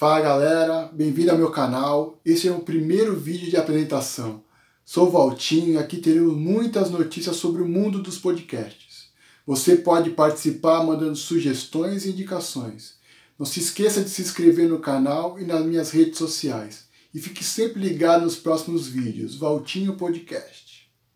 Fala galera, bem-vindo ao meu canal. Esse é o primeiro vídeo de apresentação. Sou Valtinho e aqui teremos muitas notícias sobre o mundo dos podcasts. Você pode participar mandando sugestões e indicações. Não se esqueça de se inscrever no canal e nas minhas redes sociais. E fique sempre ligado nos próximos vídeos. Valtinho Podcast.